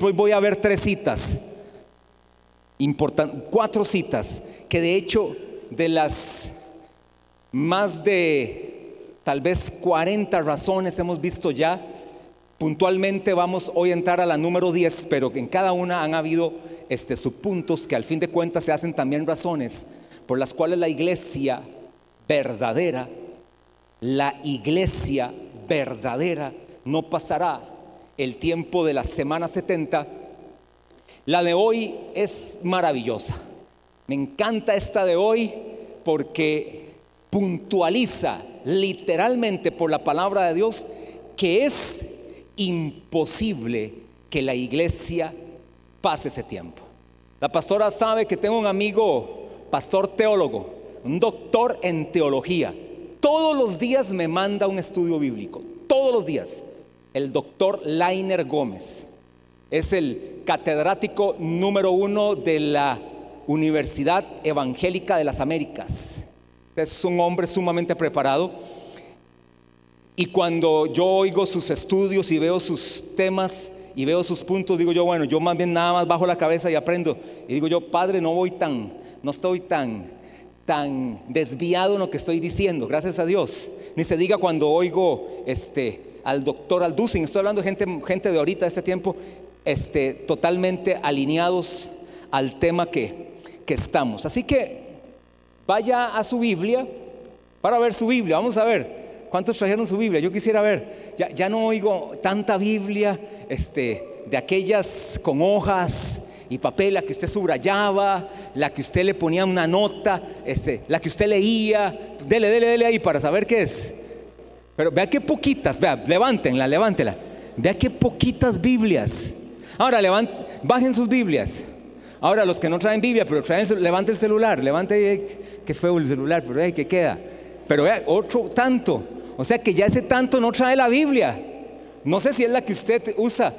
Hoy voy a ver tres citas, cuatro citas, que de hecho de las más de tal vez 40 razones hemos visto ya, puntualmente vamos hoy a entrar a la número 10, pero en cada una han habido este, subpuntos que al fin de cuentas se hacen también razones por las cuales la iglesia verdadera, la iglesia verdadera no pasará el tiempo de la semana 70. La de hoy es maravillosa. Me encanta esta de hoy porque puntualiza literalmente por la palabra de Dios que es imposible que la iglesia pase ese tiempo. La pastora sabe que tengo un amigo, pastor teólogo, un doctor en teología. Todos los días me manda un estudio bíblico, todos los días. El doctor Lainer Gómez es el catedrático número uno de la Universidad Evangélica de las Américas. Es un hombre sumamente preparado. Y cuando yo oigo sus estudios y veo sus temas y veo sus puntos, digo yo, bueno, yo más bien nada más bajo la cabeza y aprendo. Y digo yo, Padre, no voy tan, no estoy tan, tan desviado en lo que estoy diciendo, gracias a Dios. Ni se diga cuando oigo este, al doctor Alducin, estoy hablando de gente, gente de ahorita, de este tiempo, este, totalmente alineados al tema que, que estamos. Así que vaya a su Biblia para ver su Biblia. Vamos a ver. ¿Cuántos trajeron su Biblia? Yo quisiera ver. Ya, ya no oigo tanta Biblia este, de aquellas con hojas y papel, la que usted subrayaba, la que usted le ponía una nota, este, la que usted leía. Dele, dele, dele ahí para saber qué es. Pero vea qué poquitas, vea, levántenla, levántela. Vea qué poquitas Biblias. Ahora, bajen sus Biblias. Ahora, los que no traen Biblia, pero traen, levante el celular, levante, que feo el celular, pero hey, ¿qué queda? Pero vea, otro tanto. O sea que ya ese tanto no trae la Biblia. No sé si es la que usted usa,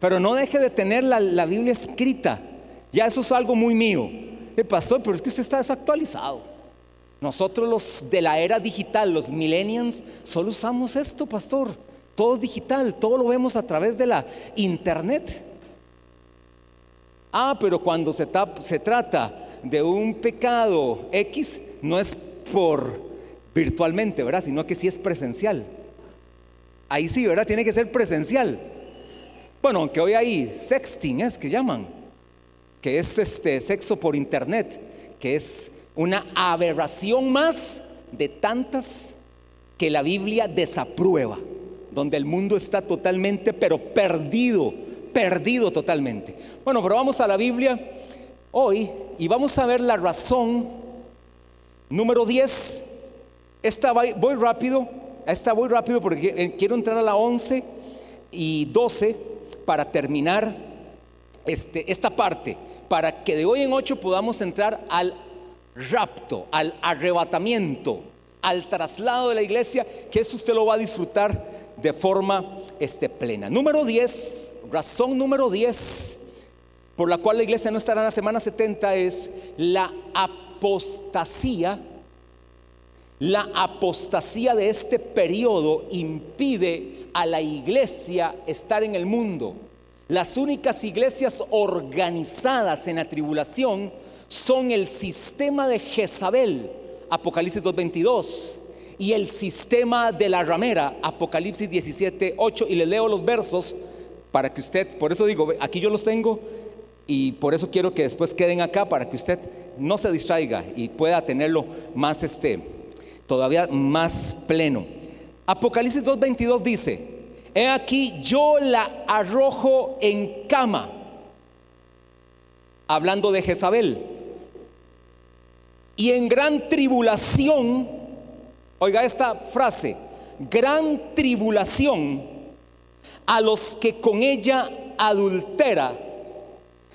pero no deje de tener la, Biblia escrita. Ya eso es algo muy mío. El pastor, pero es que usted está desactualizado. Nosotros los de la era digital, los millennials, solo usamos esto, pastor. Todo es digital, todo lo vemos a través de la internet. Ah, pero cuando se, se trata de un pecado X, no es por virtualmente, ¿verdad? Sino que sí es presencial. Ahí sí, ¿verdad? Tiene que ser presencial. Bueno, aunque hoy hay sexting, es que llaman, que es este sexo por internet, que es una aberración más de tantas que la Biblia desaprueba, donde el mundo está totalmente, pero perdido perdido totalmente. Bueno, pero vamos a la Biblia hoy y vamos a ver la razón número 10. Esta voy rápido, esta voy rápido porque eh, quiero entrar a la 11 y 12 para terminar este, esta parte, para que de hoy en 8 podamos entrar al rapto, al arrebatamiento, al traslado de la iglesia, que eso usted lo va a disfrutar de forma este, plena. Número 10, razón número 10 por la cual la iglesia no estará en la semana 70 es la apostasía. La apostasía de este periodo impide a la iglesia estar en el mundo. Las únicas iglesias organizadas en la tribulación son el sistema de Jezabel, Apocalipsis 2.22, y el sistema de la ramera, Apocalipsis 17.8, y le leo los versos para que usted, por eso digo, aquí yo los tengo y por eso quiero que después queden acá para que usted no se distraiga y pueda tenerlo más este todavía más pleno. Apocalipsis 2:22 dice, "He aquí yo la arrojo en cama." Hablando de Jezabel. Y en gran tribulación, oiga esta frase, gran tribulación a los que con ella adultera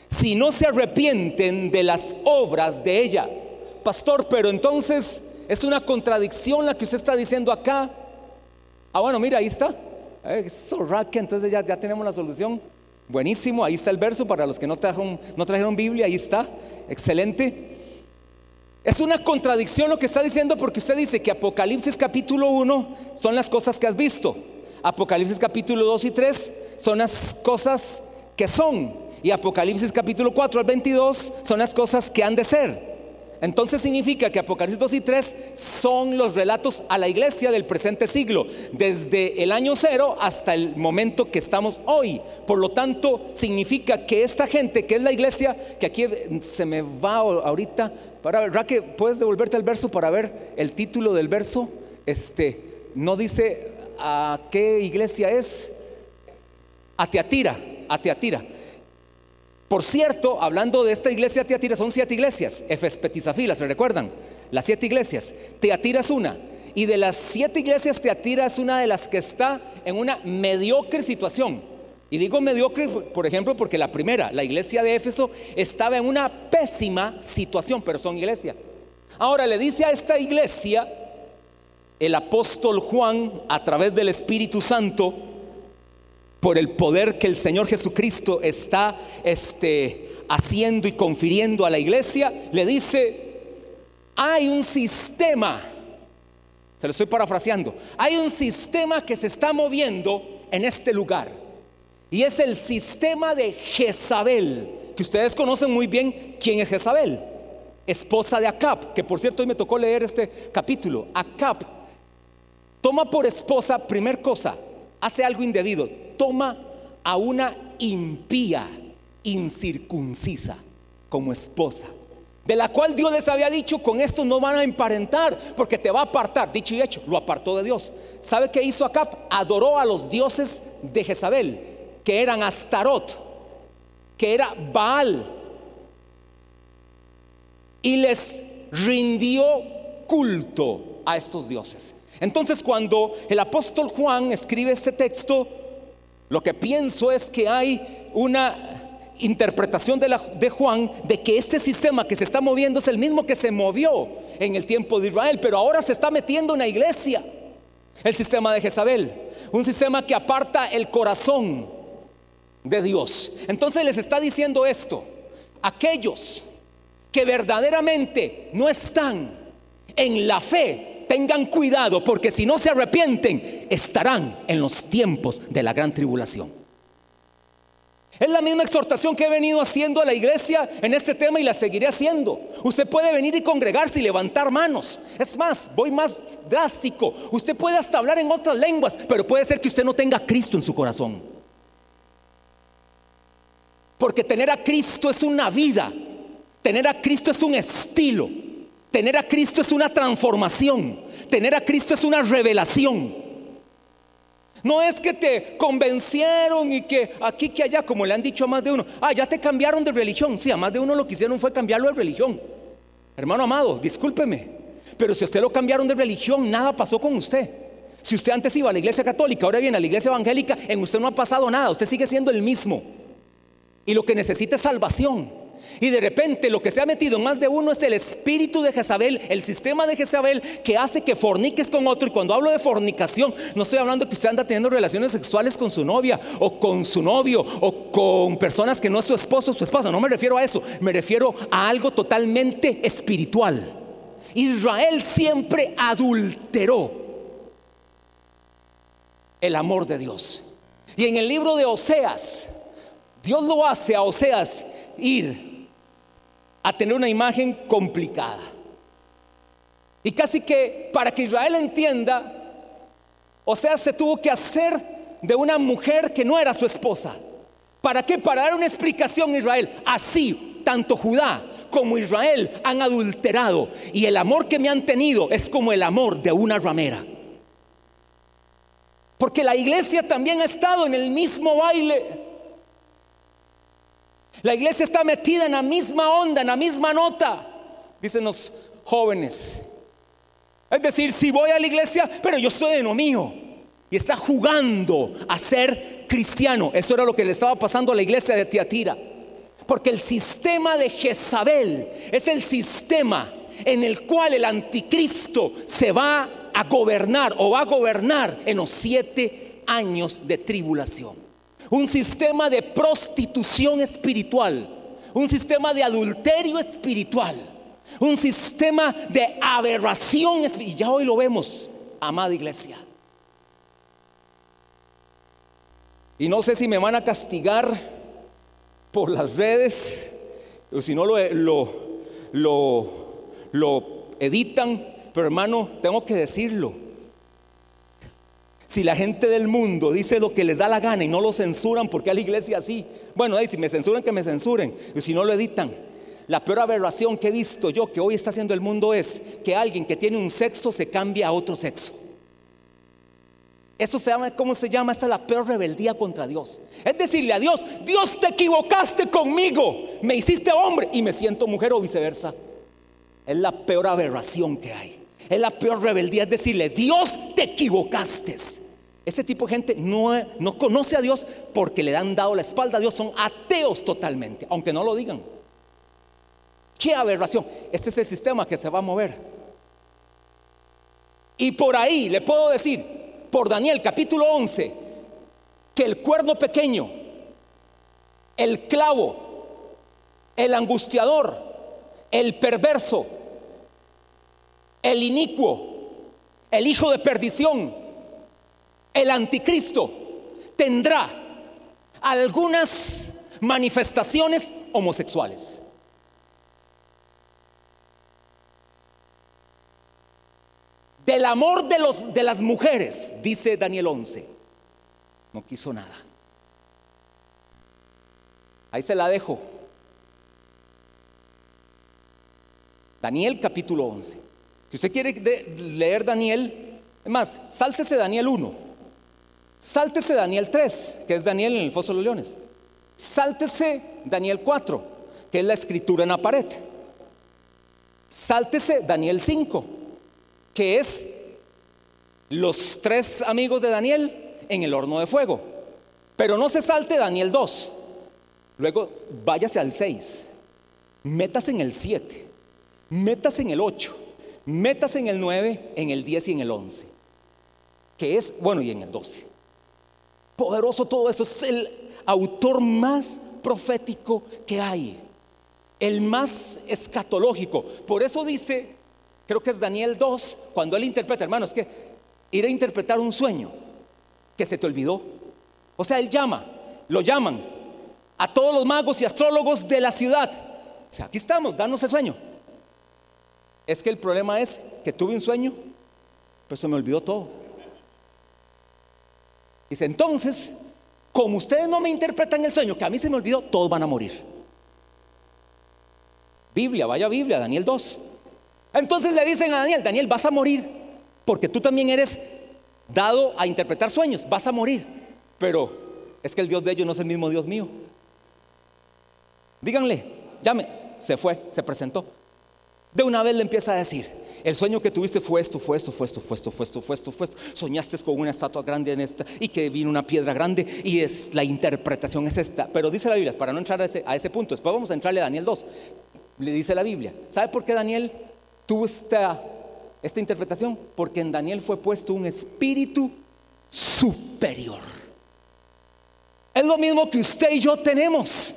si no se arrepienten de las obras de ella. Pastor, pero entonces es una contradicción la que usted está diciendo acá. Ah, bueno, mira, ahí está. Eh, entonces ya, ya tenemos la solución. Buenísimo, ahí está el verso para los que no trajeron, no trajeron Biblia, ahí está. Excelente. Es una contradicción lo que está diciendo porque usted dice que Apocalipsis capítulo 1 son las cosas que has visto. Apocalipsis capítulo 2 y 3 son las cosas que son. Y Apocalipsis capítulo 4 al 22 son las cosas que han de ser. Entonces significa que Apocalipsis 2 y 3 son los relatos a la iglesia del presente siglo, desde el año cero hasta el momento que estamos hoy. Por lo tanto, significa que esta gente, que es la iglesia, que aquí se me va ahorita, para ver, Raque, ¿puedes devolverte al verso para ver el título del verso? Este, no dice a qué iglesia es, a Teatira, a Teatira. Por cierto, hablando de esta iglesia Teatira, son siete iglesias, Efes Petizafila, ¿se recuerdan? Las siete iglesias. Teatira es una. Y de las siete iglesias, Teatira es una de las que está en una mediocre situación. Y digo mediocre, por ejemplo, porque la primera, la iglesia de Éfeso, estaba en una pésima situación, pero son iglesia. Ahora le dice a esta iglesia el apóstol Juan, a través del Espíritu Santo, por el poder que el Señor Jesucristo está este, haciendo y confiriendo a la iglesia, le dice, hay un sistema, se lo estoy parafraseando, hay un sistema que se está moviendo en este lugar. Y es el sistema de Jezabel, que ustedes conocen muy bien quién es Jezabel, esposa de Acab, que por cierto hoy me tocó leer este capítulo. Acab toma por esposa, primer cosa, hace algo indebido, toma a una impía, incircuncisa, como esposa, de la cual Dios les había dicho, con esto no van a emparentar, porque te va a apartar. Dicho y hecho, lo apartó de Dios. ¿Sabe qué hizo Acab? Adoró a los dioses de Jezabel, que eran Astarot, que era Baal, y les rindió culto a estos dioses. Entonces cuando el apóstol Juan escribe este texto, lo que pienso es que hay una interpretación de, de, Juan de que este sistema que se está moviendo es el mismo que se movió en el tiempo de Israel, pero ahora se está metiendo en la iglesia. El sistema de Jezabel, un sistema que aparta el corazón de Dios. Entonces les está diciendo esto, aquellos que verdaderamente no están en la fe tengan cuidado porque si no se arrepienten, estarán en los tiempos de la gran tribulación. Es la misma exhortación que he venido haciendo a la iglesia en este tema y la seguiré haciendo. Usted puede venir y congregarse y levantar manos. Es más, voy más drástico. Usted puede hasta hablar en otras lenguas, pero puede ser que usted no tenga Cristo en su corazón. Porque tener a Cristo es una vida. Tener a Cristo es un estilo. Tener a Cristo es una transformación. Tener a Cristo es una revelación. No es que te convencieron y que aquí, que allá, como le han dicho a más de uno, ah, ya te cambiaron de religión. Sí, a más de uno lo que hicieron fue cambiarlo de religión. Hermano amado, discúlpeme, pero si usted lo cambiaron de religión, nada pasó con usted. Si usted antes iba a la iglesia católica, ahora viene a la iglesia evangélica, en usted no ha pasado nada, usted sigue siendo el mismo. Y lo que necesita es salvación. Y de repente lo que se ha metido en más de uno es el espíritu de Jezabel, el sistema de Jezabel que hace que forniques con otro. Y cuando hablo de fornicación, no estoy hablando que usted anda teniendo relaciones sexuales con su novia o con su novio o con personas que no es su esposo o su esposa. No me refiero a eso, me refiero a algo totalmente espiritual. Israel siempre adulteró el amor de Dios. Y en el libro de Oseas, Dios lo hace a Oseas ir a tener una imagen complicada. Y casi que para que Israel entienda, o sea, se tuvo que hacer de una mujer que no era su esposa. ¿Para qué? Para dar una explicación a Israel. Así, tanto Judá como Israel han adulterado. Y el amor que me han tenido es como el amor de una ramera. Porque la iglesia también ha estado en el mismo baile. La iglesia está metida en la misma onda, en la misma nota, dicen los jóvenes. Es decir, si voy a la iglesia, pero yo estoy en lo mío. Y está jugando a ser cristiano. Eso era lo que le estaba pasando a la iglesia de Tiatira. Porque el sistema de Jezabel es el sistema en el cual el anticristo se va a gobernar o va a gobernar en los siete años de tribulación un sistema de prostitución espiritual, un sistema de adulterio espiritual, un sistema de aberración espiritual. Y ya hoy lo vemos, amada iglesia. Y no sé si me van a castigar por las redes, o si no lo, lo, lo, lo editan, pero hermano, tengo que decirlo. Si la gente del mundo dice lo que les da la gana y no lo censuran, porque a la iglesia así? Bueno, si me censuran, que me censuren. Y si no lo editan. La peor aberración que he visto yo que hoy está haciendo el mundo es que alguien que tiene un sexo se cambia a otro sexo. Eso se llama, ¿cómo se llama? Esta es la peor rebeldía contra Dios. Es decirle a Dios, Dios te equivocaste conmigo, me hiciste hombre y me siento mujer o viceversa. Es la peor aberración que hay. Es la peor rebeldía, es decirle, Dios te equivocaste. Ese tipo de gente no, no conoce a Dios porque le han dado la espalda a Dios, son ateos totalmente, aunque no lo digan. ¿Qué aberración? Este es el sistema que se va a mover. Y por ahí le puedo decir, por Daniel capítulo 11, que el cuerno pequeño, el clavo, el angustiador, el perverso, el inicuo, el hijo de perdición, el anticristo, tendrá algunas manifestaciones homosexuales. Del amor de, las mujeres, dice Daniel 11, no quiso nada. Ahí se la dejo. Daniel capítulo 11. Si usted quiere leer Daniel, es más, sáltese Daniel 1. Sáltese Daniel 3, que es Daniel en el foso de los leones. Sáltese Daniel 4, que es la escritura en la pared. Sáltese Daniel 5, que es los tres amigos de Daniel en el horno de fuego. Pero no se salte Daniel 2. Luego váyase al 6. Métase en el 7. Métase en el 8. Métase en el 9, en el 10 y en el 11. Que es, bueno, y en el 12. Poderoso todo eso. Es el autor más profético que hay. El más escatológico. Por eso dice Creo que es Daniel 2, cuando él interpreta, hermanos, que ir a interpretar un sueño que se te olvidó. O sea, él llama, lo llaman a todos los magos y astrólogos de la ciudad. O sea, aquí estamos, danos el sueño. Es que el problema es que tuve un sueño, pero se me olvidó todo. Dice, entonces, como ustedes no me interpretan el sueño, que a mí se me olvidó, todos van a morir. Biblia, vaya Biblia, Daniel 2. Entonces le dicen a Daniel, Daniel, vas a morir, porque tú también eres dado a interpretar sueños, vas a morir. Pero es que el Dios de ellos no es el mismo Dios mío. Díganle, llame, se fue, se presentó. De una vez le empieza a decir, el sueño que tuviste fue esto, fue esto, fue esto, fue esto, fue esto, fue esto, fue esto. Soñaste con una estatua grande en esta y que vino una piedra grande y es la interpretación es esta. Pero dice la Biblia, para no entrar a ese, punto, después vamos a entrarle a Daniel 2. Le dice la Biblia, ¿sabe por qué Daniel tuvo esta interpretación? Porque en Daniel fue puesto un espíritu superior. Es lo mismo que usted y yo tenemos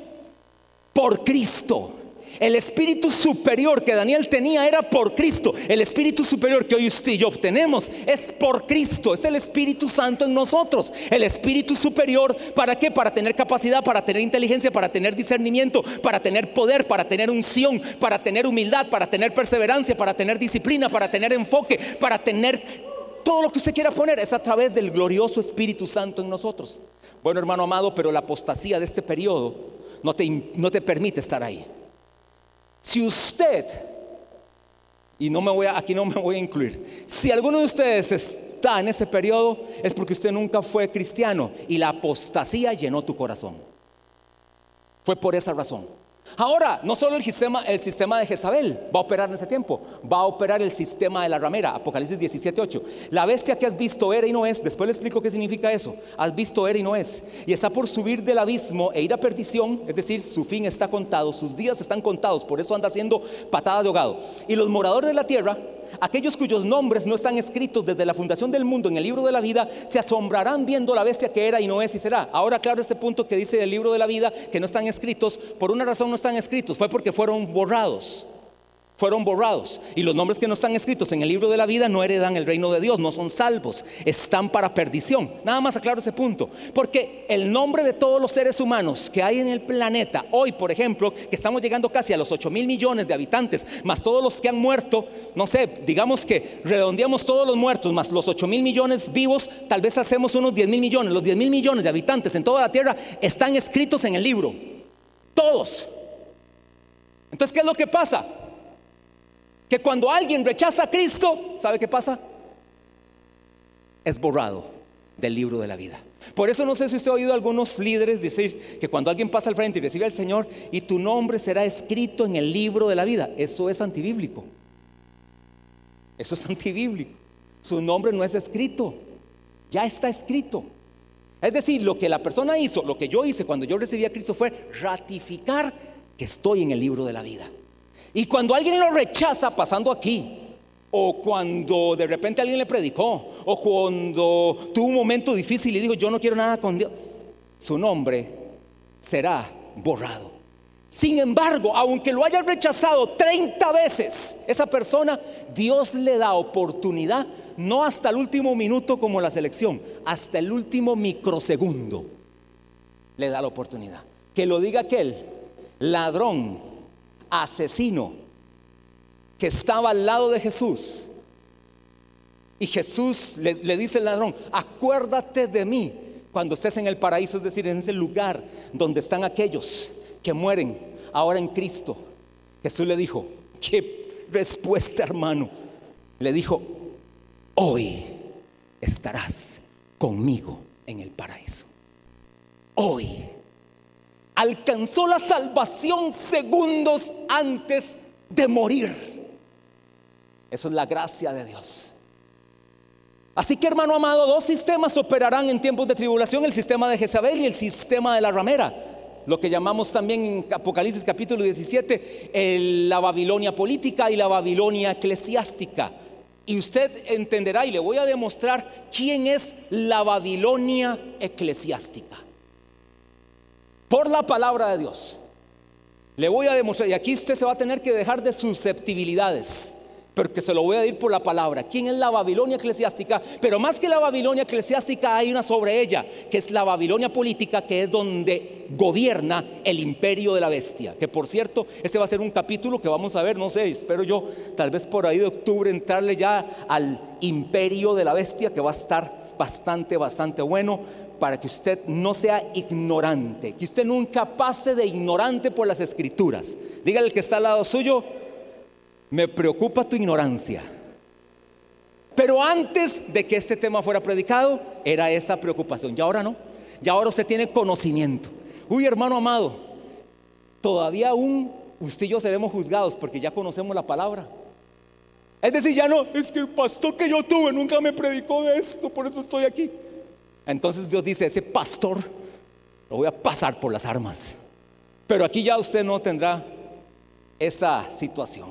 por Cristo. El espíritu superior que Daniel tenía era por Cristo. El espíritu superior que hoy usted y yo obtenemos es por Cristo. Es el Espíritu Santo en nosotros. El espíritu superior, ¿para qué? Para tener capacidad, para tener inteligencia, para tener discernimiento, para tener poder, para tener unción, para tener humildad, para tener perseverancia, para tener disciplina, para tener enfoque, para tener todo lo que usted quiera poner. Es a través del glorioso Espíritu Santo en nosotros. Bueno, hermano amado, pero la apostasía de este periodo no te, no te permite estar ahí. Si usted, y no me voy aquí no me voy a incluir, si alguno de ustedes está en ese periodo, es porque usted nunca fue cristiano y la apostasía llenó tu corazón. Fue por esa razón. Ahora, no solo el sistema, el sistema de Jezabel va a operar en ese tiempo, va a operar el sistema de la ramera, Apocalipsis 17:8. La bestia que has visto era y no es, después le explico qué significa eso. Has visto era y no es, y está por subir del abismo e ir a perdición, es decir, su fin está contado, sus días están contados, por eso anda haciendo patada de ahogado. Y los moradores de la tierra Aquellos cuyos nombres no están escritos desde la fundación del mundo en el libro de la vida se asombrarán viendo la bestia que era y no es y será. Ahora, claro, este punto que dice del libro de la vida que no están escritos, por una razón no están escritos, fue porque fueron borrados. Fueron borrados. Y los nombres que no están escritos en el libro de la vida no heredan el reino de Dios, no son salvos, están para perdición. Nada más aclaro ese punto. Porque el nombre de todos los seres humanos que hay en el planeta, hoy por ejemplo, que estamos llegando casi a los 8 mil millones de habitantes, más todos los que han muerto, no sé, digamos que redondeamos todos los muertos, más los 8 mil millones vivos, tal vez hacemos unos 10 mil millones. Los 10 mil millones de habitantes en toda la tierra están escritos en el libro. Todos. Entonces, ¿qué es lo que pasa? Que cuando alguien rechaza a Cristo, ¿sabe qué pasa? Es borrado del libro de la vida. Por eso no sé si usted ha oído a algunos líderes decir que cuando alguien pasa al frente y recibe al Señor y tu nombre será escrito en el libro de la vida, eso es antibíblico. Eso es antibíblico. Su nombre no es escrito, ya está escrito. Es decir, lo que la persona hizo, lo que yo hice cuando yo recibí a Cristo fue ratificar que estoy en el libro de la vida. Y cuando alguien lo rechaza pasando aquí, o cuando de repente alguien le predicó, o cuando tuvo un momento difícil y dijo, yo no quiero nada con Dios, su nombre será borrado. Sin embargo, aunque lo haya rechazado 30 veces, esa persona, Dios le da oportunidad, no hasta el último minuto como la selección, hasta el último microsegundo, le da la oportunidad. Que lo diga aquel ladrón asesino que estaba al lado de Jesús. Y Jesús le, dice al ladrón, acuérdate de mí cuando estés en el paraíso, es decir, en ese lugar donde están aquellos que mueren ahora en Cristo. Jesús le dijo, qué respuesta hermano. Le dijo, hoy estarás conmigo en el paraíso. Hoy alcanzó la salvación segundos antes de morir. Eso es la gracia de Dios. Así que hermano amado, dos sistemas operarán en tiempos de tribulación, el sistema de Jezabel y el sistema de la ramera. Lo que llamamos también en Apocalipsis capítulo 17 la Babilonia política y la Babilonia eclesiástica. Y usted entenderá y le voy a demostrar quién es la Babilonia eclesiástica por la palabra de Dios. Le voy a demostrar, y aquí usted se va a tener que dejar de susceptibilidades, porque se lo voy a decir por la palabra. ¿Quién es la Babilonia eclesiástica? Pero más que la Babilonia eclesiástica hay una sobre ella, que es la Babilonia política, que es donde gobierna el imperio de la bestia. Que por cierto, este va a ser un capítulo que vamos a ver, no sé, espero yo, tal vez por ahí de octubre entrarle ya al imperio de la bestia, que va a estar bastante, bastante bueno para que usted no sea ignorante, que usted nunca pase de ignorante por las escrituras. Dígale al que está al lado suyo, me preocupa tu ignorancia. Pero antes de que este tema fuera predicado, era esa preocupación. Y ahora no. Y ahora usted tiene conocimiento. Uy, hermano amado, todavía aún usted y yo seremos juzgados porque ya conocemos la palabra. Es decir, ya no, es que el pastor que yo tuve nunca me predicó de esto, por eso estoy aquí. Entonces Dios dice, ese pastor lo voy a pasar por las armas. Pero aquí ya usted no tendrá esa situación.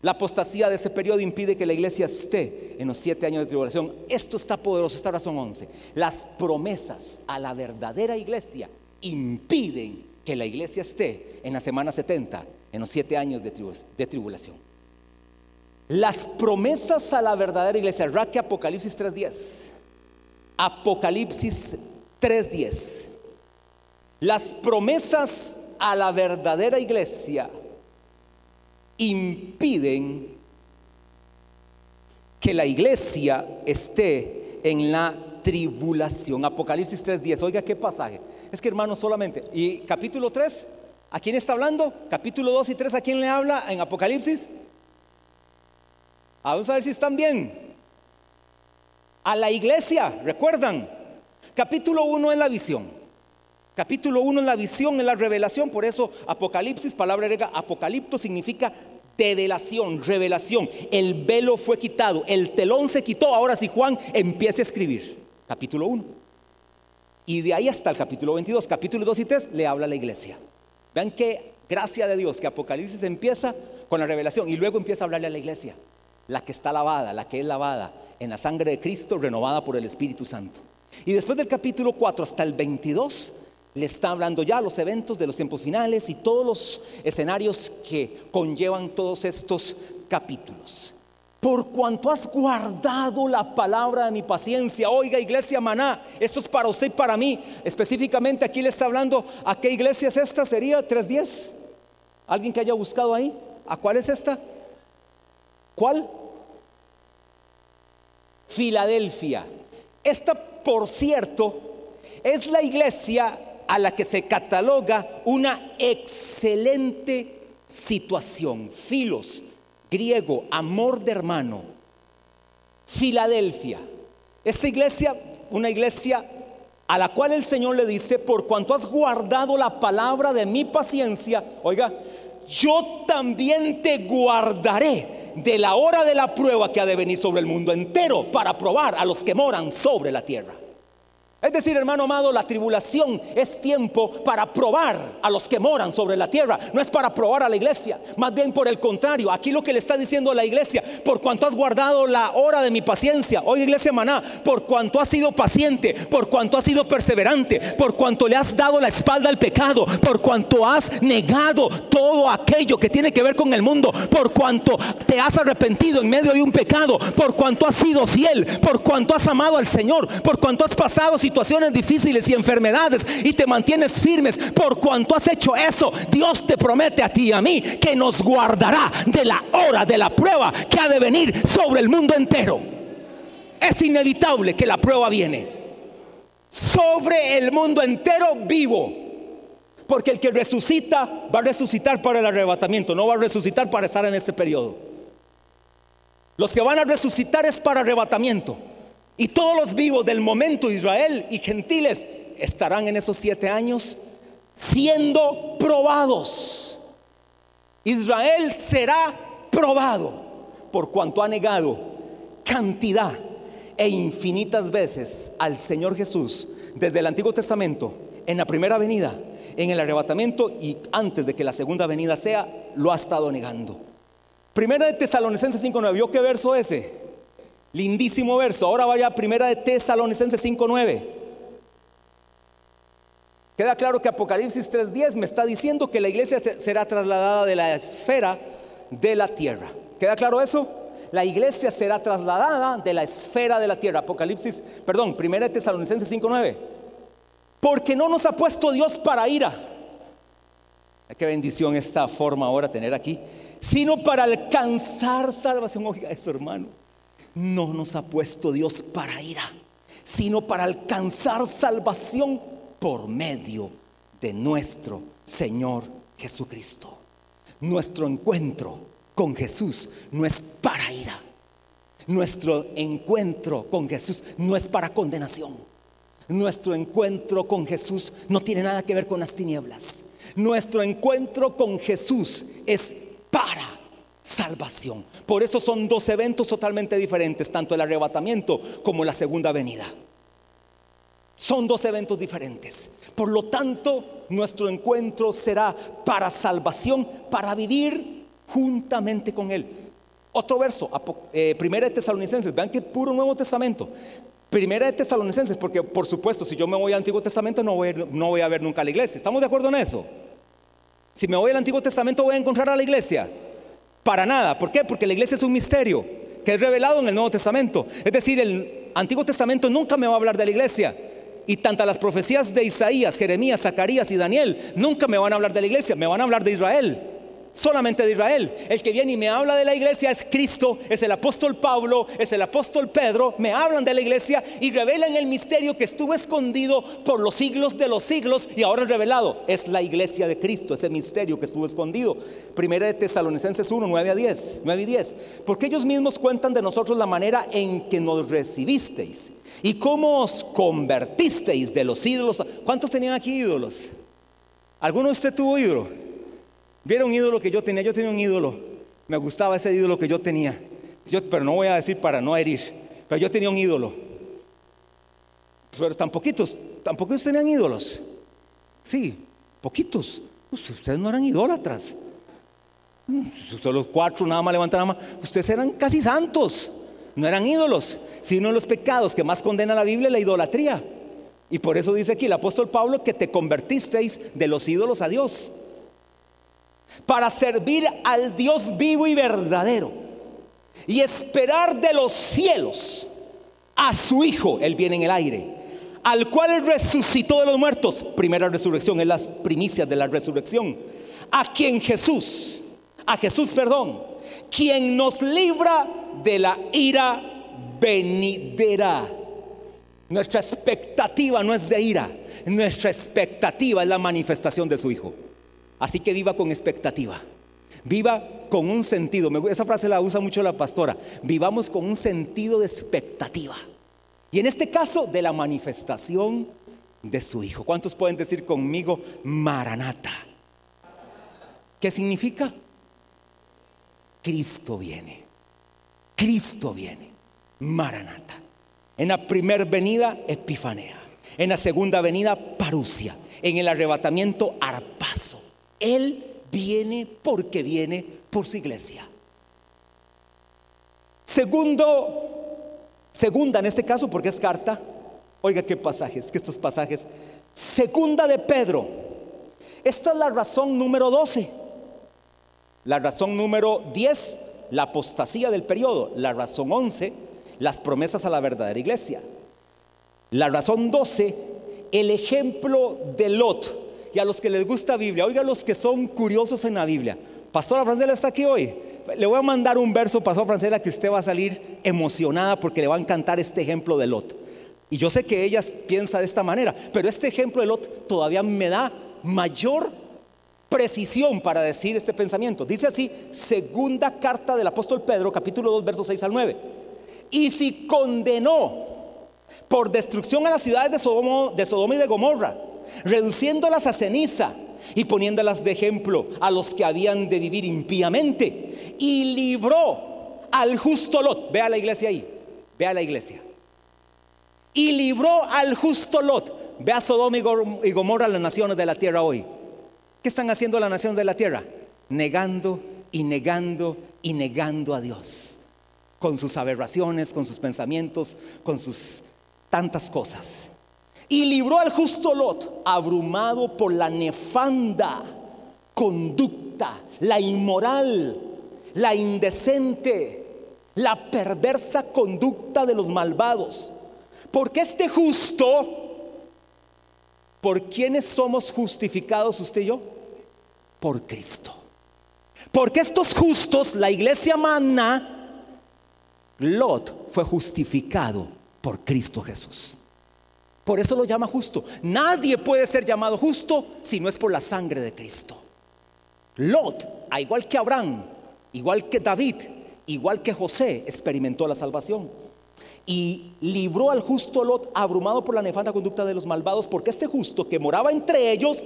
La apostasía de ese periodo impide que la iglesia esté en los siete años de tribulación. Esto está poderoso, esta razón 11. Las promesas a la verdadera iglesia impiden que la iglesia esté en la semana 70, en los siete años de, tribulación. Las promesas a la verdadera iglesia, Raque Apocalipsis 3.10 Apocalipsis 3:10. Las promesas a la verdadera iglesia impiden que la iglesia esté en la tribulación. Apocalipsis 3:10. Oiga qué pasaje. Es que hermano solamente. Y capítulo 3, ¿a quién está hablando? Capítulo 2 y 3, ¿a quién le habla en Apocalipsis? Vamos a ver si están bien a la iglesia, recuerdan, capítulo 1 es la visión. Capítulo 1 es la visión, es la revelación, por eso Apocalipsis, palabra griega, apocalipto significa develación, revelación. El velo fue quitado, el telón se quitó, ahora si Juan empieza a escribir. Capítulo 1. Y de ahí hasta el capítulo 22, capítulo 2 y 3 le habla a la iglesia. Vean qué gracia de Dios que Apocalipsis empieza con la revelación y luego empieza a hablarle a la iglesia la que está lavada, la que es lavada en la sangre de Cristo, renovada por el Espíritu Santo. Y después del capítulo 4 hasta el 22, le está hablando ya los eventos de los tiempos finales y todos los escenarios que conllevan todos estos capítulos. Por cuanto has guardado la palabra de mi paciencia, oiga iglesia maná, esto es para usted y para mí. Específicamente aquí le está hablando a qué iglesia es esta, sería 310. ¿Alguien que haya buscado ahí? ¿A cuál es esta? ¿Cuál? Filadelfia. Esta, por cierto, es la iglesia a la que se cataloga una excelente situación. Filos, griego, amor de hermano. Filadelfia. Esta iglesia, una iglesia a la cual el Señor le dice, por cuanto has guardado la palabra de mi paciencia, oiga, yo también te guardaré de la hora de la prueba que ha de venir sobre el mundo entero para probar a los que moran sobre la tierra. Es decir, hermano amado, la tribulación es tiempo para probar a los que moran sobre la tierra, no es para probar a la iglesia, más bien por el contrario, aquí lo que le está diciendo a la iglesia, por cuanto has guardado la hora de mi paciencia, hoy iglesia maná, por cuanto has sido paciente, por cuanto has sido perseverante, por cuanto le has dado la espalda al pecado, por cuanto has negado todo aquello que tiene que ver con el mundo, por cuanto te has arrepentido en medio de un pecado, por cuanto has sido fiel, por cuanto has amado al Señor, por cuanto has pasado situaciones difíciles y enfermedades y te mantienes firmes, por cuanto has hecho eso, Dios te promete a ti y a mí que nos guardará de la hora de la prueba que ha de venir sobre el mundo entero. Es inevitable que la prueba viene sobre el mundo entero vivo. Porque el que resucita va a resucitar para el arrebatamiento, no va a resucitar para estar en este periodo. Los que van a resucitar es para arrebatamiento. Y todos los vivos del momento, Israel y gentiles, estarán en esos siete años siendo probados. Israel será probado por cuanto ha negado cantidad e infinitas veces al Señor Jesús desde el Antiguo Testamento, en la primera venida, en el arrebatamiento y antes de que la segunda venida sea, lo ha estado negando. Primera de Tesalonicenses 5.9, ¿vio qué verso ese? Lindísimo verso. Ahora vaya a primera de Tesalonicenses 5.9. Queda claro que Apocalipsis 3.10 me está diciendo que la iglesia será trasladada de la esfera de la tierra. ¿Queda claro eso? La iglesia será trasladada de la esfera de la tierra. Apocalipsis, perdón, primera de Tesalonicenses 5.9. Porque no nos ha puesto Dios para ira. Qué bendición esta forma ahora tener aquí. Sino para alcanzar salvación. Oiga eso, hermano no nos ha puesto Dios para ira, sino para alcanzar salvación por medio de nuestro Señor Jesucristo. Nuestro encuentro con Jesús no es para ira. Nuestro encuentro con Jesús no es para condenación. Nuestro encuentro con Jesús no tiene nada que ver con las tinieblas. Nuestro encuentro con Jesús es para salvación. Por eso son dos eventos totalmente diferentes, tanto el arrebatamiento como la segunda venida. Son dos eventos diferentes. Por lo tanto, nuestro encuentro será para salvación, para vivir juntamente con Él. Otro verso, eh, Primera de Tesalonicenses, vean que puro Nuevo Testamento. Primera de Tesalonicenses, porque por supuesto, si yo me voy al Antiguo Testamento no voy, a ver nunca a la iglesia. ¿Estamos de acuerdo en eso? Si me voy al Antiguo Testamento voy a encontrar a la iglesia. Para nada. ¿Por qué? Porque la iglesia es un misterio que es revelado en el Nuevo Testamento. Es decir, el Antiguo Testamento nunca me va a hablar de la iglesia. Y tanto las profecías de Isaías, Jeremías, Zacarías y Daniel nunca me van a hablar de la iglesia, me van a hablar de Israel solamente de Israel. El que viene y me habla de la iglesia es Cristo, es el apóstol Pablo, es el apóstol Pedro. Me hablan de la iglesia y revelan el misterio que estuvo escondido por los siglos de los siglos y ahora revelado. Es la iglesia de Cristo, ese misterio que estuvo escondido. Primera de Tesalonicenses 1, 9 a 10, 9 y 10. Porque ellos mismos cuentan de nosotros la manera en que nos recibisteis y cómo os convertisteis de los ídolos. ¿Cuántos tenían aquí ídolos? ¿Alguno de usted tuvo ídolo? Vieron un ídolo que yo tenía, yo tenía un ídolo. Me gustaba ese ídolo que yo tenía. pero no voy a decir para no herir. Pero yo tenía un ídolo. Pero tan poquitos, tan poquitos tenían ídolos. Sí, poquitos. Ustedes no eran idólatras. Solo cuatro nada más nada más. Ustedes eran casi santos. No eran ídolos, sino los pecados que más condena la Biblia, la idolatría. Y por eso dice aquí el apóstol Pablo que te convertisteis de los ídolos a Dios. Para servir al Dios vivo y verdadero. Y esperar de los cielos a su Hijo, Él viene en el aire, al cual resucitó de los muertos. Primera resurrección, es las primicias de la resurrección. A quien Jesús, a Jesús, perdón, quien nos libra de la ira venidera. Nuestra expectativa no es de ira, nuestra expectativa es la manifestación de su Hijo. Así que viva con expectativa. Viva con un sentido. Esa frase la usa mucho la pastora. Vivamos con un sentido de expectativa. Y en este caso, de la manifestación de su Hijo. ¿Cuántos pueden decir conmigo, Maranata? ¿Qué significa? Cristo viene. Cristo viene. Maranata. En la primera venida, Epifanea. En la segunda venida, Parusia. En el arrebatamiento, Arpazo. Él viene porque viene por su iglesia. Segundo, segunda en este caso, porque es carta. Oiga qué pasajes, que estos pasajes. Segunda de Pedro. Esta es la razón número 12. La razón número 10, la apostasía del periodo. La razón 11, las promesas a la verdadera iglesia. La razón 12, el ejemplo de Lot. Y a los que les gusta Biblia, oiga los que son curiosos en la Biblia. Pastora Francela está aquí hoy. Le voy a mandar un verso, Pastora Francela, que usted va a salir emocionada porque le va a encantar este ejemplo de Lot. Y yo sé que ella piensa de esta manera, pero este ejemplo de Lot todavía me da mayor precisión para decir este pensamiento. Dice así, segunda carta del apóstol Pedro, capítulo 2, versos 6 al 9. Y si condenó por destrucción a las ciudades de Sodoma y de Gomorra, reduciéndolas a ceniza y poniéndolas de ejemplo a los que habían de vivir impíamente, y libró al justo Lot, vea la iglesia ahí, vea la iglesia, y libró al justo Lot, vea Sodoma y Gomorra, las naciones de la tierra hoy. ¿Qué están haciendo las naciones de la tierra? Negando y negando y negando a Dios, con sus aberraciones, con sus pensamientos, con sus tantas cosas. Y libró al justo Lot, abrumado por la nefanda conducta, la inmoral, la indecente, la perversa conducta de los malvados. Porque este justo, ¿por quiénes somos justificados usted y yo? Por Cristo. Porque estos justos, la iglesia mana, Lot fue justificado por Cristo Jesús. Por eso lo llama justo. Nadie puede ser llamado justo si no es por la sangre de Cristo. Lot, a igual que Abraham, igual que David, igual que José, experimentó la salvación. Y libró al justo Lot abrumado por la nefanda conducta de los malvados, porque este justo que moraba entre ellos,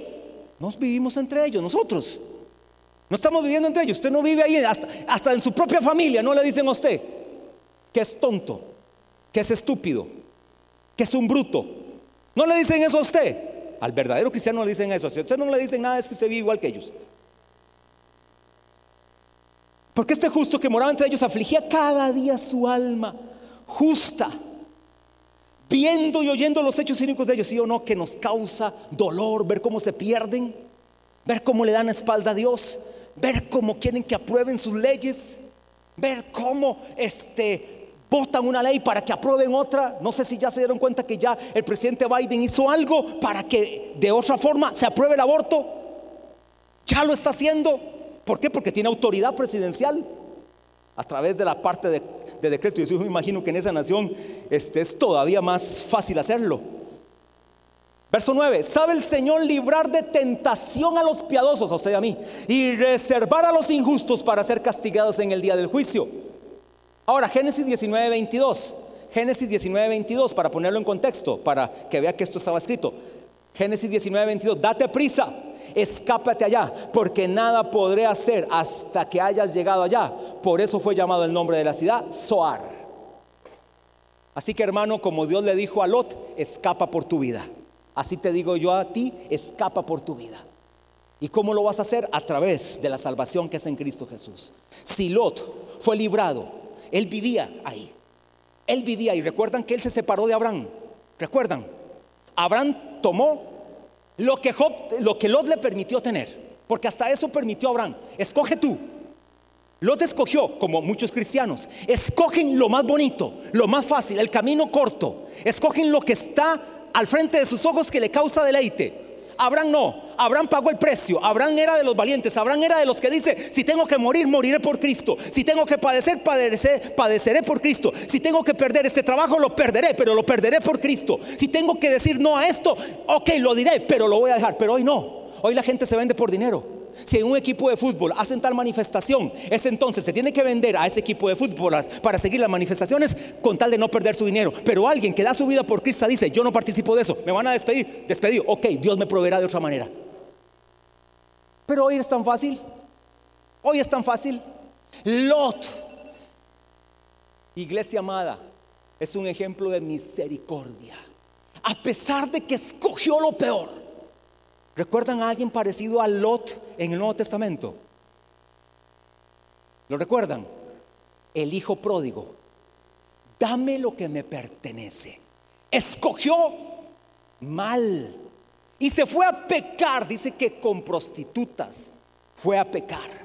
nos vivimos entre ellos, nosotros. No estamos viviendo entre ellos. Usted no vive ahí, hasta, hasta en su propia familia. No le dicen a usted que es tonto, que es estúpido, que es un bruto, no le dicen eso a usted. Al verdadero cristiano no le dicen eso. A usted no le dicen nada es que usted vive igual que ellos. Porque este justo que moraba entre ellos afligía cada día su alma justa, viendo y oyendo los hechos cínicos de ellos, sí o no, que nos causa dolor ver cómo se pierden, ver cómo le dan espalda a Dios, ver cómo quieren que aprueben sus leyes, ver cómo este votan una ley para que aprueben otra. No sé si ya se dieron cuenta que ya el presidente Biden hizo algo para que de otra forma se apruebe el aborto. Ya lo está haciendo. ¿Por qué? Porque tiene autoridad presidencial a través de la parte de, decreto. Y yo me imagino que en esa nación este, es todavía más fácil hacerlo. Verso 9, ¿sabe el Señor librar de tentación a los piadosos, o sea, a mí, y reservar a los injustos para ser castigados en el día del juicio? Ahora, Génesis 19, 22. Génesis 19, 22, para ponerlo en contexto, para que vea que esto estaba escrito. Génesis 19, 22, date prisa, escápate allá, porque nada podré hacer hasta que hayas llegado allá. Por eso fue llamado el nombre de la ciudad, Soar. Así que hermano, como Dios le dijo a Lot, escapa por tu vida. Así te digo yo a ti, escapa por tu vida. ¿Y cómo lo vas a hacer? A través de la salvación que es en Cristo Jesús. Si Lot fue librado él vivía ahí. Él vivía y recuerdan que él se separó de Abraham. ¿Recuerdan? Abraham tomó lo que, Job, lo que Lot le permitió tener, porque hasta eso permitió Abraham. Escoge tú. Lot escogió, como muchos cristianos, escogen lo más bonito, lo más fácil, el camino corto. Escogen lo que está al frente de sus ojos que le causa deleite. Abraham no, Abraham pagó el precio, Abraham era de los valientes, Abraham era de los que dice, si tengo que morir, moriré por Cristo, si tengo que padecer, padeceré por Cristo, si tengo que perder este trabajo, lo perderé, pero lo perderé por Cristo, si tengo que decir no a esto, ok, lo diré, pero lo voy a dejar, pero hoy no, hoy la gente se vende por dinero. Si en un equipo de fútbol hacen tal manifestación, es entonces se tiene que vender a ese equipo de fútbol para seguir las manifestaciones con tal de no perder su dinero. Pero alguien que da su vida por Cristo dice, yo no participo de eso, me van a despedir, despedido, ok, Dios me proveerá de otra manera. Pero hoy es tan fácil, hoy es tan fácil. Lot, iglesia amada, es un ejemplo de misericordia. A pesar de que escogió lo peor ¿Recuerdan a alguien parecido a Lot en el Nuevo Testamento? ¿Lo recuerdan? El hijo pródigo. Dame lo que me pertenece. Escogió mal. Y se fue a pecar. Dice que con prostitutas fue a pecar.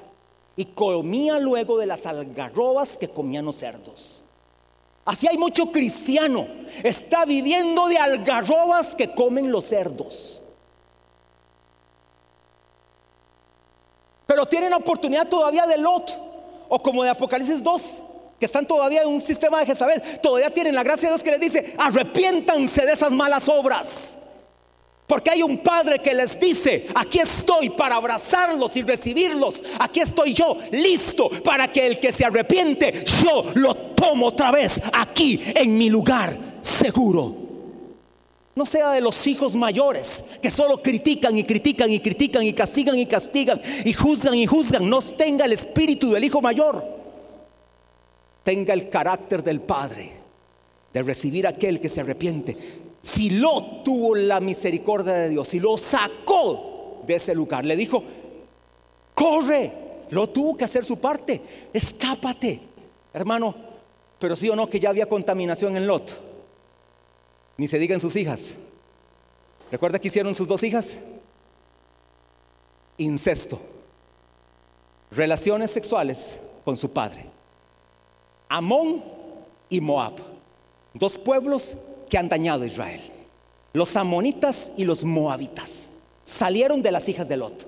Y comía luego de las algarrobas que comían los cerdos. Así hay mucho cristiano. Está viviendo de algarrobas que comen los cerdos. Pero tienen oportunidad todavía de Lot o como de Apocalipsis 2, que están todavía en un sistema de Jezabel. Todavía tienen la gracia de Dios que les dice, arrepiéntanse de esas malas obras. Porque hay un padre que les dice, aquí estoy para abrazarlos y recibirlos. Aquí estoy yo, listo para que el que se arrepiente, yo lo tomo otra vez aquí en mi lugar seguro. No sea de los hijos mayores que solo critican y critican y critican y castigan y castigan y juzgan y juzgan. No tenga el espíritu del hijo mayor. Tenga el carácter del padre de recibir a aquel que se arrepiente. Si lo tuvo la misericordia de Dios, si lo sacó de ese lugar, le dijo, corre, lo tuvo que hacer su parte, escápate, hermano. Pero sí o no que ya había contaminación en Lot. Ni se digan sus hijas. ¿Recuerda que hicieron sus dos hijas? Incesto. Relaciones sexuales con su padre. Amón y Moab. Dos pueblos que han dañado a Israel. Los amonitas y los moabitas. Salieron de las hijas de Lot.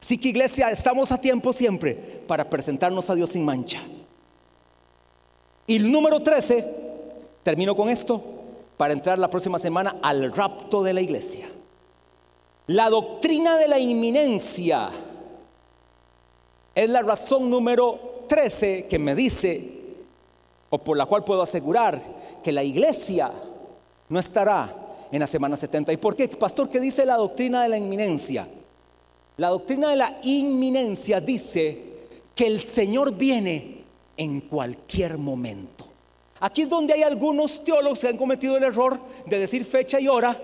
Así que iglesia, estamos a tiempo siempre para presentarnos a Dios sin mancha. Y el número 13 Termino con esto para entrar la próxima semana al rapto de la iglesia. La doctrina de la inminencia es la razón número 13 que me dice, o por la cual puedo asegurar que la iglesia no estará en la semana 70. ¿Y por qué? Pastor, ¿qué dice la doctrina de la inminencia? La doctrina de la inminencia dice que el Señor viene en cualquier momento. Aquí es donde hay algunos teólogos que han cometido el error de decir fecha y hora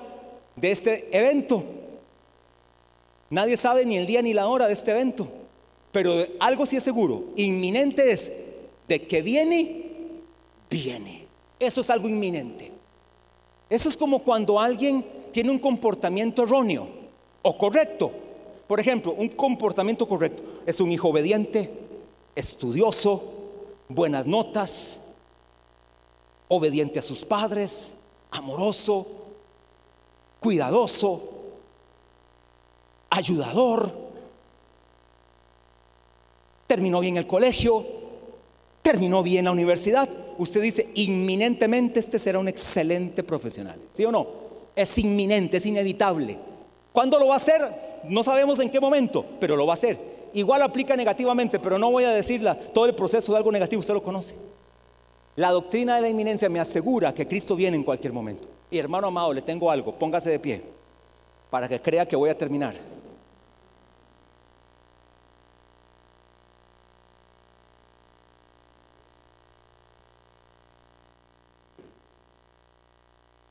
de este evento. Nadie sabe ni el día ni la hora de este evento, pero algo sí es seguro, inminente es de que viene, viene. Eso es algo inminente. Eso es como cuando alguien tiene un comportamiento erróneo o correcto. Por ejemplo, un comportamiento correcto es un hijo obediente, estudioso, buenas notas, obediente a sus padres, amoroso, cuidadoso, ayudador, terminó bien el colegio, terminó bien la universidad. Usted dice, inminentemente este será un excelente profesional. ¿Sí o no? Es inminente, es inevitable. ¿Cuándo lo va a hacer? No sabemos en qué momento, pero lo va a hacer. Igual aplica negativamente, pero no voy a decirla todo el proceso de algo negativo, usted lo conoce. La doctrina de la inminencia me asegura que Cristo viene en cualquier momento. Y hermano amado, le tengo algo, póngase de pie para que crea que voy a terminar.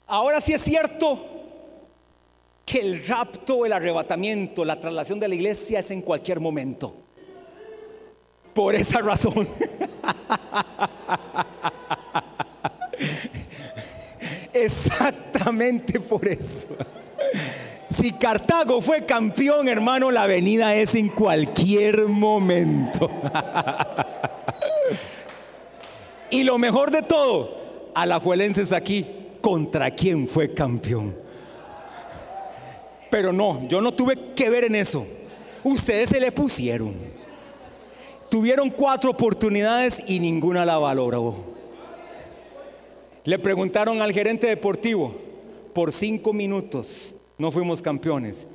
Ahora sí es cierto que el rapto, el arrebatamiento, la traslación de la iglesia es en cualquier momento. Por esa razón. Exactamente por eso. Si Cartago fue campeón, hermano, la venida es en cualquier momento. y lo mejor de todo, Alajuelenses aquí, ¿contra quién fue campeón? Pero no, yo no tuve que ver en eso. Ustedes se le pusieron. Tuvieron cuatro oportunidades y ninguna la valoró. Le preguntaron al gerente deportivo, por cinco minutos no fuimos campeones.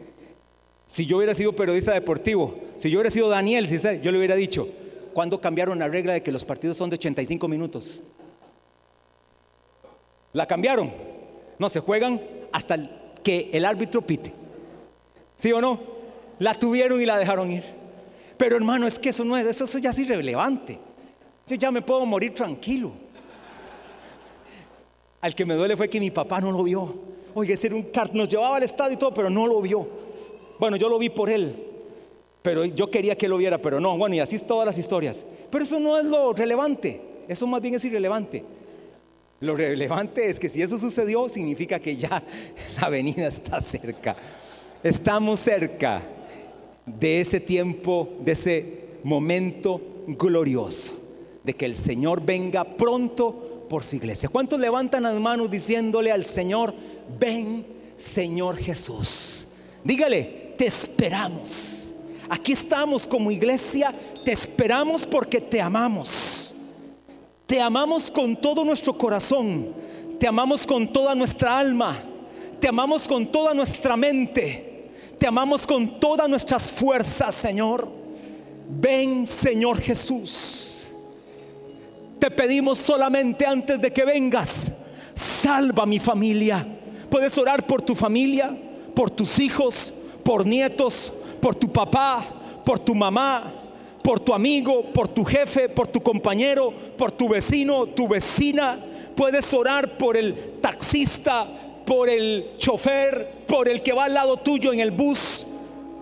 Si yo hubiera sido periodista deportivo, si yo hubiera sido Daniel, yo le hubiera dicho, ¿cuándo cambiaron la regla de que los partidos son de 85 minutos? La cambiaron. No, se juegan hasta que el árbitro pite. ¿Sí o no? La tuvieron y la dejaron ir. Pero hermano, es que eso no es, eso, eso ya es irrelevante. Yo ya me puedo morir tranquilo. Al que me duele fue que mi papá no lo vio. Oye, ser un nos llevaba al estadio y todo, pero no lo vio. Bueno, yo lo vi por él, pero yo quería que lo viera, pero no. Bueno, y así todas las historias. Pero eso no es lo relevante, eso más bien es irrelevante. Lo relevante es que si eso sucedió, significa que ya la venida está cerca. Estamos cerca de ese tiempo, de ese momento glorioso, de que el Señor venga pronto por su iglesia. ¿Cuántos levantan las manos diciéndole al Señor, ven Señor Jesús? Dígale, te esperamos. Aquí estamos como iglesia, te esperamos porque te amamos. Te amamos con todo nuestro corazón, te amamos con toda nuestra alma, te amamos con toda nuestra mente te amamos con todas nuestras fuerzas, Señor. Ven, Señor Jesús. Te pedimos solamente antes de que vengas, salva mi familia. Puedes orar por tu familia, por tus hijos, por nietos, por tu papá, por tu mamá, por tu amigo, por tu jefe, por tu compañero, por tu vecino, tu vecina. Puedes orar por el taxista, por el chofer, por el que va al lado tuyo en el bus,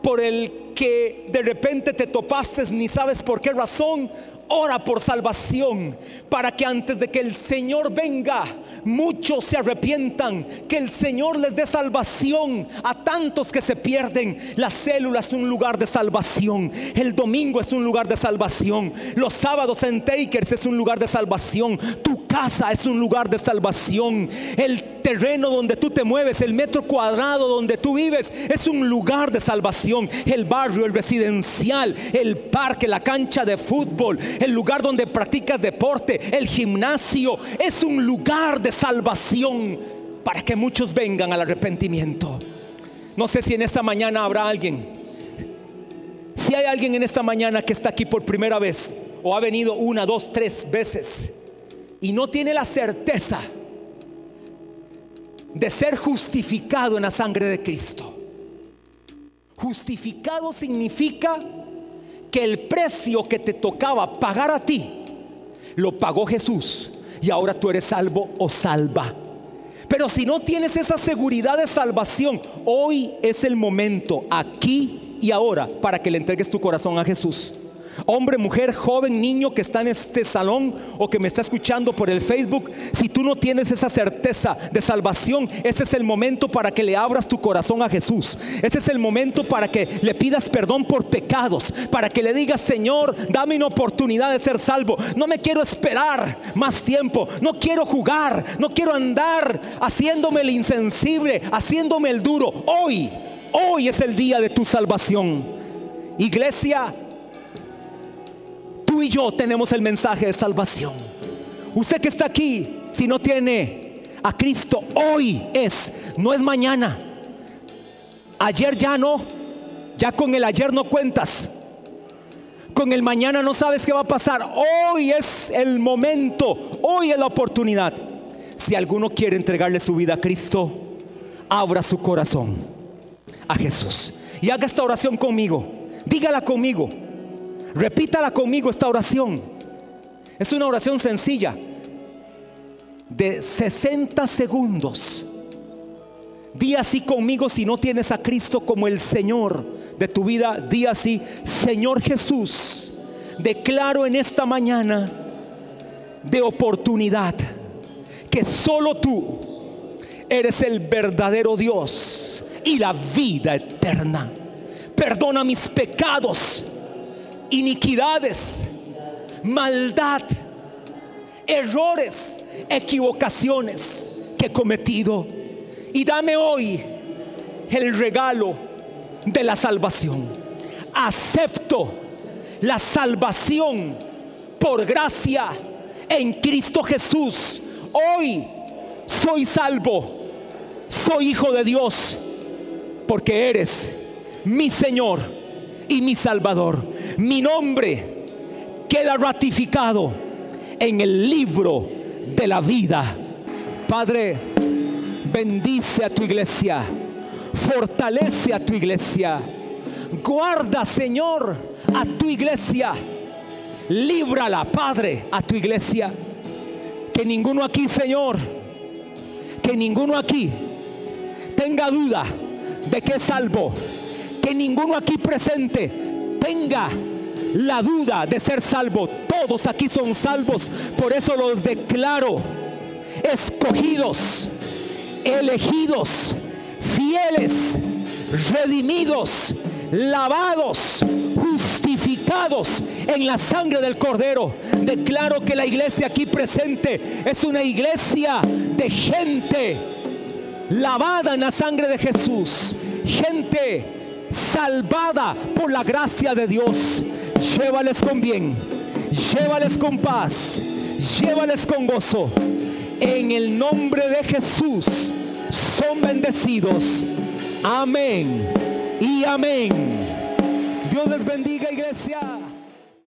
por el que de repente te topaste ni sabes por qué razón, ora por salvación, para que antes de que el Señor venga, muchos se arrepientan, que el Señor les dé salvación a tantos que se pierden. La célula es un lugar de salvación, el domingo es un lugar de salvación, los sábados en Takers es un lugar de salvación, tu casa es un lugar de salvación, el terreno donde tú te mueves, el metro cuadrado donde tú vives, es un lugar de salvación, el barrio, el residencial, el parque, la cancha de fútbol, el lugar donde practicas deporte, el gimnasio, es un lugar de salvación para que muchos vengan al arrepentimiento. No sé si en esta mañana habrá alguien. Si hay alguien en esta mañana que está aquí por primera vez o ha venido una, dos, tres veces y no tiene la certeza de ser justificado en la sangre de Cristo. Justificado significa que el precio que te tocaba pagar a ti, lo pagó Jesús y ahora tú eres salvo o salva. Pero si no tienes esa seguridad de salvación, hoy es el momento, aquí y ahora, para que le entregues tu corazón a Jesús hombre, mujer, joven, niño que está en este salón o que me está escuchando por el Facebook, si tú no tienes esa certeza de salvación, ese es el momento para que le abras tu corazón a Jesús. Ese es el momento para que le pidas perdón por pecados, para que le digas, Señor, dame una oportunidad de ser salvo. No me quiero esperar más tiempo, no quiero jugar, no quiero andar haciéndome el insensible, haciéndome el duro. Hoy, hoy es el día de tu salvación. Iglesia, y yo tenemos el mensaje de salvación. Usted que está aquí, si no tiene a Cristo, hoy es, no es mañana. Ayer ya no, ya con el ayer no cuentas. Con el mañana no sabes qué va a pasar. Hoy es el momento, hoy es la oportunidad. Si alguno quiere entregarle su vida a Cristo, abra su corazón a Jesús y haga esta oración conmigo. Dígala conmigo. Repítala conmigo esta oración. Es una oración sencilla de 60 segundos. Di así conmigo si no tienes a Cristo como el Señor de tu vida. Di así, Señor Jesús, declaro en esta mañana de oportunidad que solo tú eres el verdadero Dios y la vida eterna. Perdona mis pecados, iniquidades, maldad, errores, equivocaciones que he cometido. Y dame hoy el regalo de la salvación. Acepto la salvación por gracia en Cristo Jesús. Hoy soy salvo, soy hijo de Dios, porque eres mi Señor y mi Salvador. Mi nombre queda ratificado en el libro de la vida. Padre, bendice a tu iglesia, fortalece a tu iglesia, guarda, Señor, a tu iglesia, líbrala, Padre, a tu iglesia. Que ninguno aquí, Señor, que ninguno aquí tenga duda de que es salvo. Que ninguno aquí presente tenga la duda de ser salvo. Todos aquí son salvos. Por eso los declaro escogidos, elegidos, fieles, redimidos, lavados, justificados en la sangre del Cordero. Declaro que la iglesia aquí presente es una iglesia de gente lavada en la sangre de Jesús. Gente salvada por la gracia de Dios. Llévales con bien, llévales con paz, llévales con gozo. En el nombre de Jesús son bendecidos. Amén y amén. Dios les bendiga iglesia.